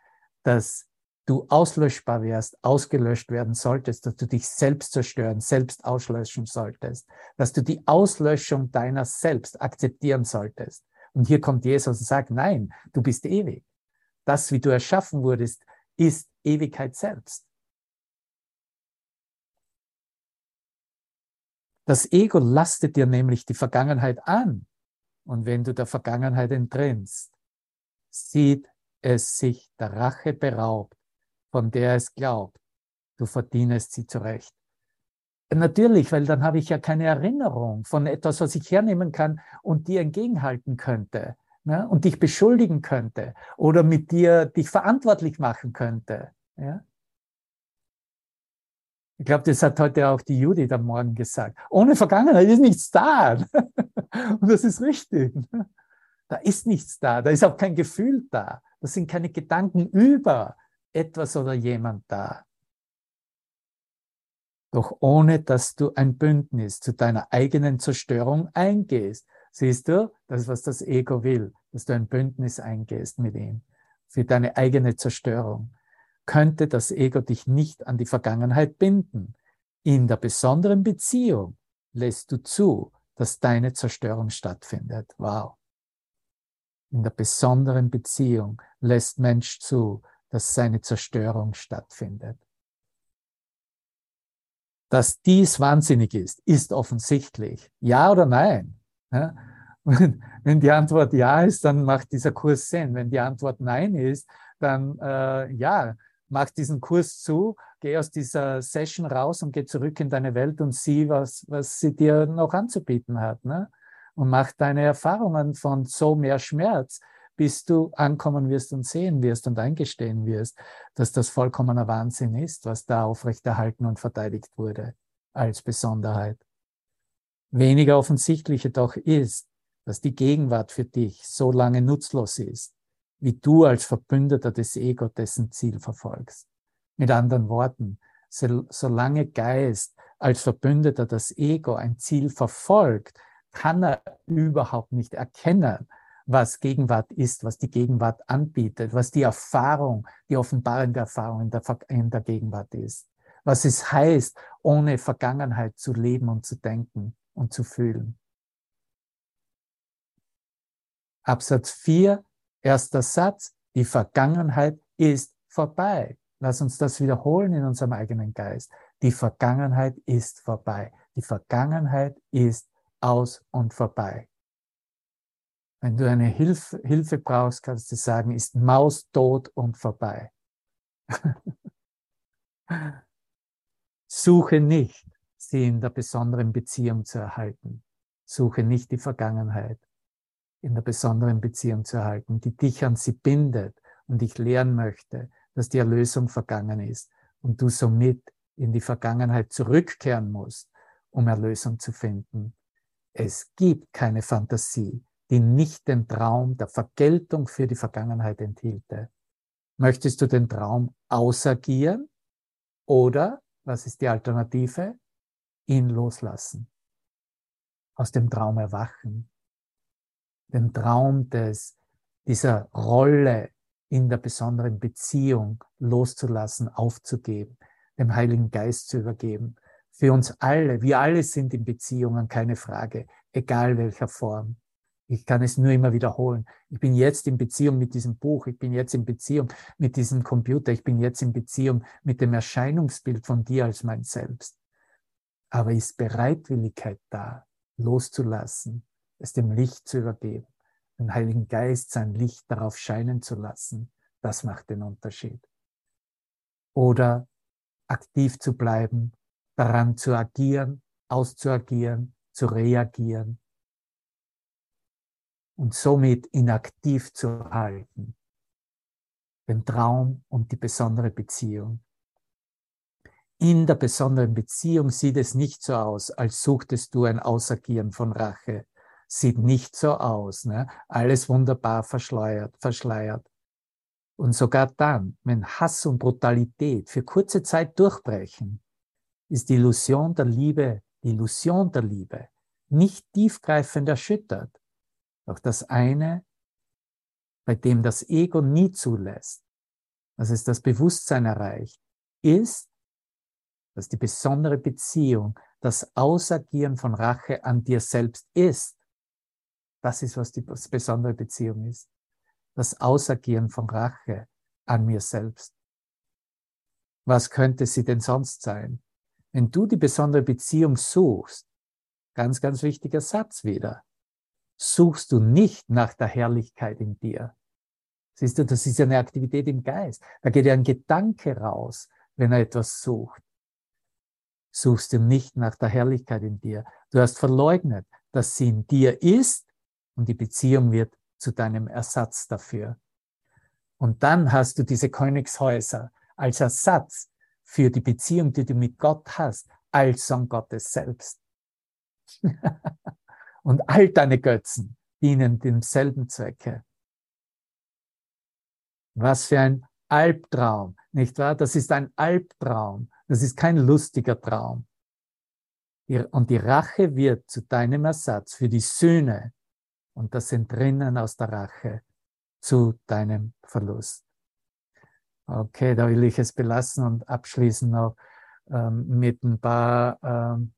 A: dass du auslöschbar wärst, ausgelöscht werden solltest, dass du dich selbst zerstören, selbst auslöschen solltest, dass du die Auslöschung deiner selbst akzeptieren solltest. Und hier kommt Jesus und sagt, nein, du bist ewig. Das, wie du erschaffen wurdest, ist Ewigkeit selbst. Das Ego lastet dir nämlich die Vergangenheit an. Und wenn du der Vergangenheit entrinnst, sieht es sich der Rache beraubt von der es glaubt, du verdienest sie zurecht. Natürlich, weil dann habe ich ja keine Erinnerung von etwas, was ich hernehmen kann und dir entgegenhalten könnte ne? und dich beschuldigen könnte oder mit dir dich verantwortlich machen könnte. Ja? Ich glaube, das hat heute auch die Judith am Morgen gesagt. Ohne Vergangenheit ist nichts da. Und das ist richtig. Da ist nichts da. Da ist auch kein Gefühl da. Das sind keine Gedanken über etwas oder jemand da. Doch ohne dass du ein Bündnis zu deiner eigenen Zerstörung eingehst. Siehst du, das ist, was das Ego will, dass du ein Bündnis eingehst mit ihm für deine eigene Zerstörung. Könnte das Ego dich nicht an die Vergangenheit binden. In der besonderen Beziehung lässt du zu, dass deine Zerstörung stattfindet. Wow. In der besonderen Beziehung lässt Mensch zu, dass seine Zerstörung stattfindet. Dass dies wahnsinnig ist, ist offensichtlich. Ja oder nein? Ja? Wenn die Antwort ja ist, dann macht dieser Kurs Sinn. Wenn die Antwort nein ist, dann äh, ja, mach diesen Kurs zu, geh aus dieser Session raus und geh zurück in deine Welt und sieh, was, was sie dir noch anzubieten hat. Ne? Und mach deine Erfahrungen von so mehr Schmerz, bis du ankommen wirst und sehen wirst und eingestehen wirst, dass das vollkommener Wahnsinn ist, was da aufrechterhalten und verteidigt wurde als Besonderheit. Weniger offensichtlich jedoch ist, dass die Gegenwart für dich so lange nutzlos ist, wie du als Verbündeter des Ego dessen Ziel verfolgst. Mit anderen Worten, solange Geist als Verbündeter das Ego ein Ziel verfolgt, kann er überhaupt nicht erkennen, was Gegenwart ist, was die Gegenwart anbietet, was die Erfahrung, die offenbarende Erfahrung in der, in der Gegenwart ist, was es heißt, ohne Vergangenheit zu leben und zu denken und zu fühlen. Absatz 4, erster Satz, die Vergangenheit ist vorbei. Lass uns das wiederholen in unserem eigenen Geist. Die Vergangenheit ist vorbei. Die Vergangenheit ist aus und vorbei. Wenn du eine Hilfe, Hilfe brauchst, kannst du sagen, ist Maus tot und vorbei. Suche nicht, sie in der besonderen Beziehung zu erhalten. Suche nicht die Vergangenheit in der besonderen Beziehung zu erhalten, die dich an sie bindet und dich lehren möchte, dass die Erlösung vergangen ist und du somit in die Vergangenheit zurückkehren musst, um Erlösung zu finden. Es gibt keine Fantasie, die nicht den Traum der Vergeltung für die Vergangenheit enthielte. Möchtest du den Traum ausagieren oder, was ist die Alternative, ihn loslassen? Aus dem Traum erwachen. Den Traum des, dieser Rolle in der besonderen Beziehung loszulassen, aufzugeben, dem Heiligen Geist zu übergeben. Für uns alle, wir alle sind in Beziehungen, keine Frage, egal welcher Form. Ich kann es nur immer wiederholen. Ich bin jetzt in Beziehung mit diesem Buch. Ich bin jetzt in Beziehung mit diesem Computer. Ich bin jetzt in Beziehung mit dem Erscheinungsbild von dir als mein Selbst. Aber ist Bereitwilligkeit da, loszulassen, es dem Licht zu übergeben, den Heiligen Geist sein Licht darauf scheinen zu lassen? Das macht den Unterschied. Oder aktiv zu bleiben, daran zu agieren, auszuagieren, zu reagieren, und somit inaktiv zu halten. Den Traum und die besondere Beziehung. In der besonderen Beziehung sieht es nicht so aus, als suchtest du ein Ausagieren von Rache. Sieht nicht so aus. Ne? Alles wunderbar verschleiert, verschleiert. Und sogar dann, wenn Hass und Brutalität für kurze Zeit durchbrechen, ist die Illusion der Liebe, die Illusion der Liebe nicht tiefgreifend erschüttert, doch das eine, bei dem das Ego nie zulässt, dass es das Bewusstsein erreicht, ist, dass die besondere Beziehung das Ausagieren von Rache an dir selbst ist. Das ist, was die besondere Beziehung ist. Das Ausagieren von Rache an mir selbst. Was könnte sie denn sonst sein? Wenn du die besondere Beziehung suchst, ganz, ganz wichtiger Satz wieder suchst du nicht nach der Herrlichkeit in dir. Siehst du, das ist eine Aktivität im Geist. Da geht ja ein Gedanke raus, wenn er etwas sucht. Suchst du nicht nach der Herrlichkeit in dir. Du hast verleugnet, dass sie in dir ist und die Beziehung wird zu deinem Ersatz dafür. Und dann hast du diese Königshäuser als Ersatz für die Beziehung, die du mit Gott hast, als Sohn Gottes selbst. Und all deine Götzen dienen demselben Zwecke. Was für ein Albtraum, nicht wahr? Das ist ein Albtraum. Das ist kein lustiger Traum. Und die Rache wird zu deinem Ersatz für die Sühne und das Entrinnen aus der Rache zu deinem Verlust. Okay, da will ich es belassen und abschließen noch ähm, mit ein paar ähm,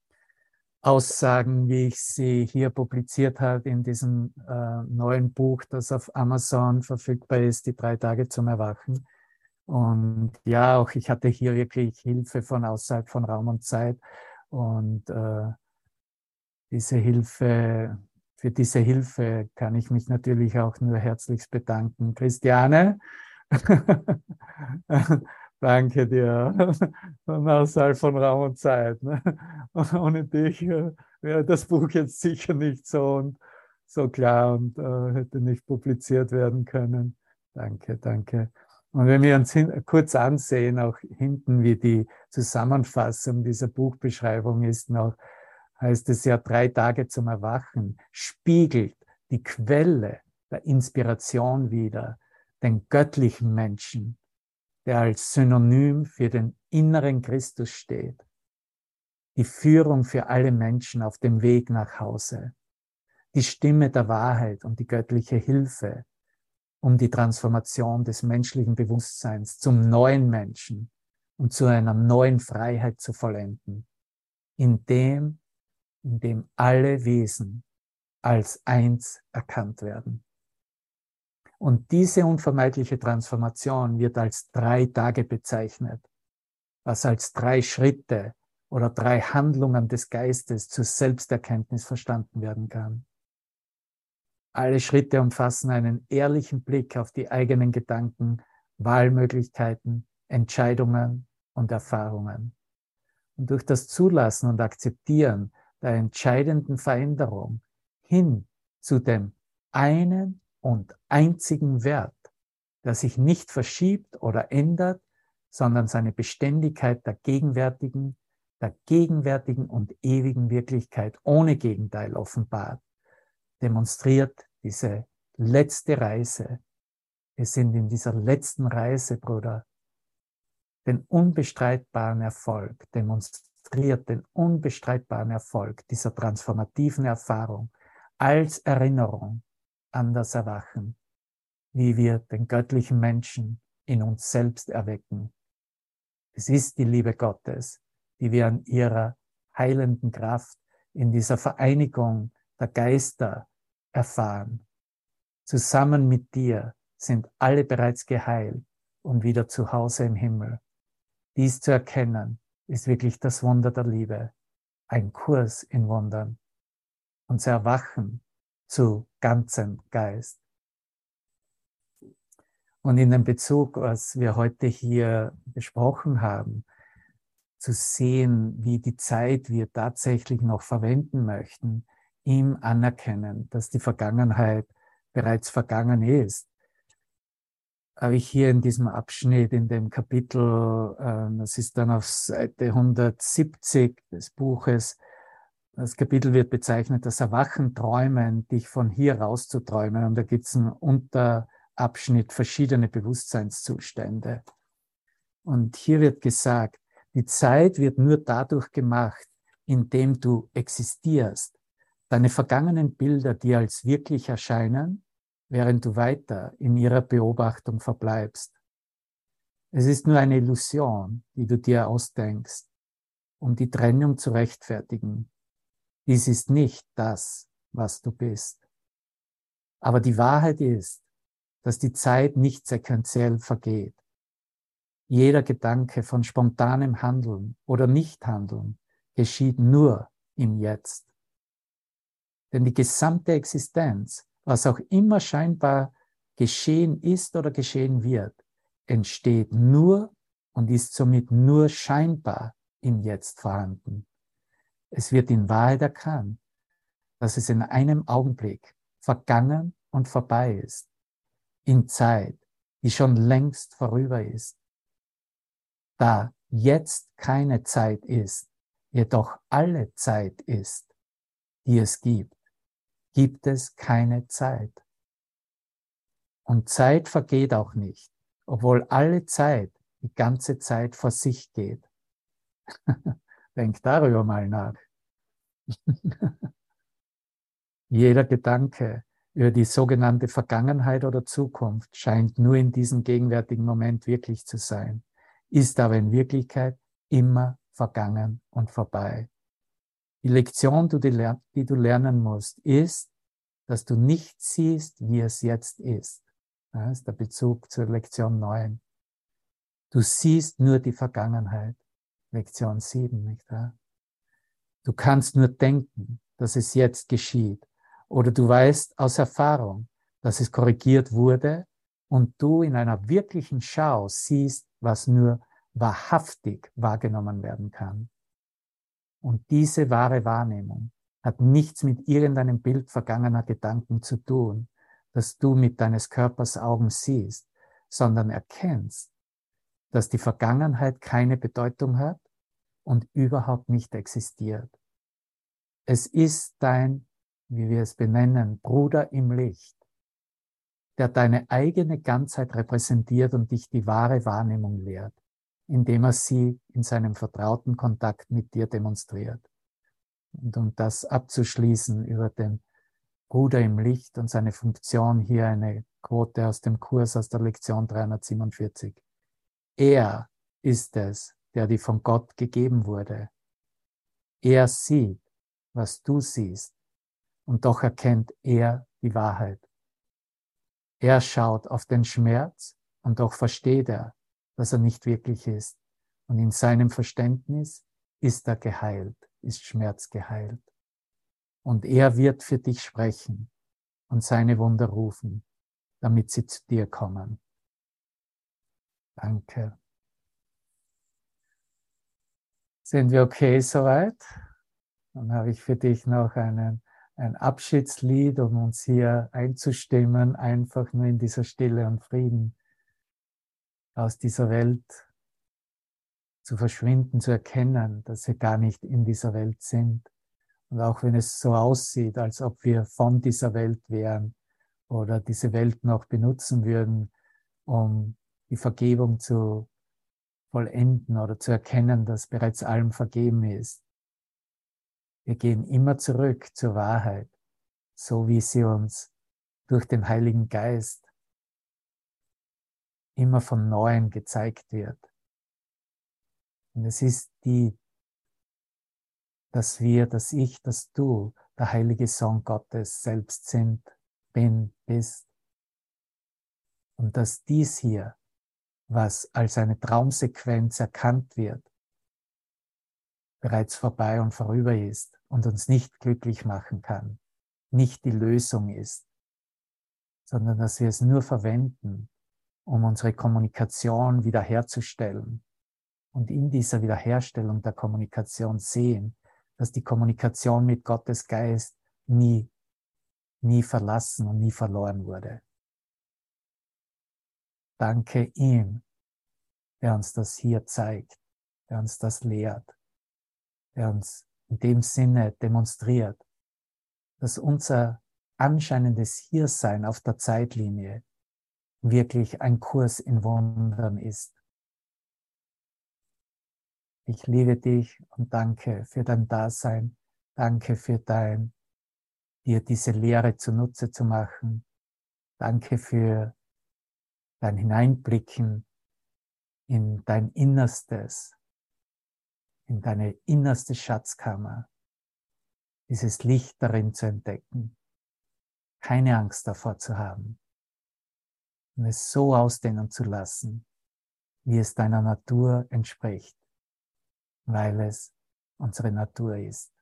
A: Aussagen, wie ich sie hier publiziert habe in diesem äh, neuen Buch, das auf Amazon verfügbar ist, die drei Tage zum Erwachen. Und ja, auch ich hatte hier wirklich Hilfe von außerhalb von Raum und Zeit. Und äh, diese Hilfe, für diese Hilfe kann ich mich natürlich auch nur herzlichst bedanken. Christiane, Danke dir. Außerhalb von Raum und Zeit. Ne? ohne dich äh, wäre das Buch jetzt sicher nicht so und so klar und äh, hätte nicht publiziert werden können. Danke, danke. Und wenn wir uns kurz ansehen, auch hinten, wie die Zusammenfassung dieser Buchbeschreibung ist noch, heißt es ja drei Tage zum Erwachen, spiegelt die Quelle der Inspiration wieder, den göttlichen Menschen, der als Synonym für den inneren Christus steht. Die Führung für alle Menschen auf dem Weg nach Hause. Die Stimme der Wahrheit und die göttliche Hilfe, um die Transformation des menschlichen Bewusstseins zum neuen Menschen und zu einer neuen Freiheit zu vollenden, in dem, in dem alle Wesen als eins erkannt werden. Und diese unvermeidliche Transformation wird als drei Tage bezeichnet, was als drei Schritte oder drei Handlungen des Geistes zur Selbsterkenntnis verstanden werden kann. Alle Schritte umfassen einen ehrlichen Blick auf die eigenen Gedanken, Wahlmöglichkeiten, Entscheidungen und Erfahrungen. Und durch das Zulassen und Akzeptieren der entscheidenden Veränderung hin zu dem einen und einzigen Wert, der sich nicht verschiebt oder ändert, sondern seine Beständigkeit der gegenwärtigen, der gegenwärtigen und ewigen Wirklichkeit ohne Gegenteil offenbart, demonstriert diese letzte Reise. Wir sind in dieser letzten Reise, Bruder, den unbestreitbaren Erfolg, demonstriert den unbestreitbaren Erfolg dieser transformativen Erfahrung als Erinnerung an das Erwachen, wie wir den göttlichen Menschen in uns selbst erwecken. Es ist die Liebe Gottes, die wir an ihrer heilenden Kraft in dieser Vereinigung der Geister erfahren. Zusammen mit dir sind alle bereits geheilt und wieder zu Hause im Himmel. Dies zu erkennen, ist wirklich das Wunder der Liebe, ein Kurs in Wundern. Unser Erwachen zu ganzem Geist. Und in dem Bezug, was wir heute hier besprochen haben, zu sehen, wie die Zeit wir tatsächlich noch verwenden möchten, ihm anerkennen, dass die Vergangenheit bereits vergangen ist. Habe ich hier in diesem Abschnitt, in dem Kapitel, äh, das ist dann auf Seite 170 des Buches, das Kapitel wird bezeichnet, das Erwachen, Träumen, dich von hier rauszuträumen. Und da gibt es einen Unterabschnitt, verschiedene Bewusstseinszustände. Und hier wird gesagt, die Zeit wird nur dadurch gemacht, indem du existierst. Deine vergangenen Bilder dir als wirklich erscheinen, während du weiter in ihrer Beobachtung verbleibst. Es ist nur eine Illusion, die du dir ausdenkst, um die Trennung zu rechtfertigen. Dies ist nicht das, was du bist. Aber die Wahrheit ist, dass die Zeit nicht sequenziell vergeht. Jeder Gedanke von spontanem Handeln oder Nichthandeln geschieht nur im Jetzt. Denn die gesamte Existenz, was auch immer scheinbar geschehen ist oder geschehen wird, entsteht nur und ist somit nur scheinbar im Jetzt vorhanden. Es wird in Wahrheit erkannt, dass es in einem Augenblick vergangen und vorbei ist, in Zeit, die schon längst vorüber ist da jetzt keine Zeit ist, jedoch alle Zeit ist, die es gibt, gibt es keine Zeit. Und Zeit vergeht auch nicht, obwohl alle Zeit die ganze Zeit vor sich geht. Denk darüber mal nach. Jeder Gedanke über die sogenannte Vergangenheit oder Zukunft scheint nur in diesem gegenwärtigen Moment wirklich zu sein ist aber in Wirklichkeit immer vergangen und vorbei. Die Lektion, die du lernen musst, ist, dass du nicht siehst, wie es jetzt ist. Das ist der Bezug zur Lektion 9. Du siehst nur die Vergangenheit. Lektion 7, nicht wahr? Du kannst nur denken, dass es jetzt geschieht. Oder du weißt aus Erfahrung, dass es korrigiert wurde und du in einer wirklichen Schau siehst, was nur wahrhaftig wahrgenommen werden kann. Und diese wahre Wahrnehmung hat nichts mit irgendeinem Bild vergangener Gedanken zu tun, das du mit deines Körpers Augen siehst, sondern erkennst, dass die Vergangenheit keine Bedeutung hat und überhaupt nicht existiert. Es ist dein, wie wir es benennen, Bruder im Licht, der deine eigene Ganzheit repräsentiert und dich die wahre Wahrnehmung lehrt, indem er sie in seinem vertrauten Kontakt mit dir demonstriert. Und um das abzuschließen über den Bruder im Licht und seine Funktion, hier eine Quote aus dem Kurs aus der Lektion 347. Er ist es, der dir von Gott gegeben wurde. Er sieht, was du siehst, und doch erkennt er die Wahrheit. Er schaut auf den Schmerz und doch versteht er, dass er nicht wirklich ist. Und in seinem Verständnis ist er geheilt, ist Schmerz geheilt. Und er wird für dich sprechen und seine Wunder rufen, damit sie zu dir kommen. Danke. Sind wir okay soweit? Dann habe ich für dich noch einen, ein Abschiedslied, um uns hier einzustimmen, einfach nur in dieser Stille und Frieden aus dieser Welt zu verschwinden, zu erkennen, dass wir gar nicht in dieser Welt sind. Und auch wenn es so aussieht, als ob wir von dieser Welt wären oder diese Welt noch benutzen würden, um die Vergebung zu vollenden oder zu erkennen, dass bereits allem vergeben ist. Wir gehen immer zurück zur Wahrheit, so wie sie uns durch den Heiligen Geist immer von neuem gezeigt wird. Und es ist die, dass wir, dass ich, dass du der heilige Sohn Gottes selbst sind, bin, bist. Und dass dies hier, was als eine Traumsequenz erkannt wird, bereits vorbei und vorüber ist und uns nicht glücklich machen kann, nicht die Lösung ist, sondern dass wir es nur verwenden, um unsere Kommunikation wiederherzustellen und in dieser Wiederherstellung der Kommunikation sehen, dass die Kommunikation mit Gottes Geist nie, nie verlassen und nie verloren wurde. Danke ihm, der uns das hier zeigt, der uns das lehrt, der uns in dem Sinne demonstriert, dass unser anscheinendes Hiersein auf der Zeitlinie wirklich ein Kurs in Wundern ist. Ich liebe dich und danke für dein Dasein. Danke für dein, dir diese Lehre zunutze zu machen. Danke für dein Hineinblicken in dein Innerstes, in deine innerste Schatzkammer, dieses Licht darin zu entdecken, keine Angst davor zu haben und es so ausdehnen zu lassen, wie es deiner Natur entspricht, weil es unsere Natur ist.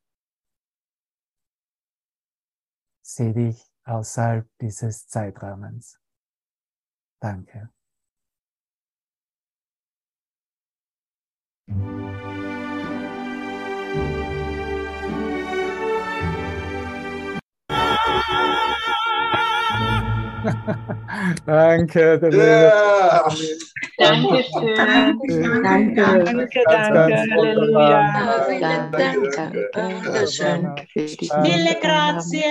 A: Seh dich außerhalb dieses Zeitrahmens. Danke. Danke, der
B: Ja.
D: Dankeschön.
E: Danke.
F: Danke,
A: Ganz,
F: danke,
A: ganz
F: Halleluja.
A: wunderbar.
G: Vielen Dank. Danke schön für die
D: Mille grazie.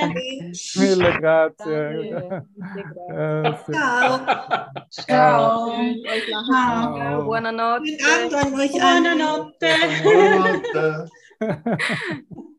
A: Mille grazie.
F: Danke.
A: Eh, sì.
B: Ciao.
E: Ciao.
D: Schön, euch noch
A: Ciao.
F: Buonanotte.
B: Guten Abend an euch allen.
D: Buonanotte.
B: Buonanotte.
A: Ciao.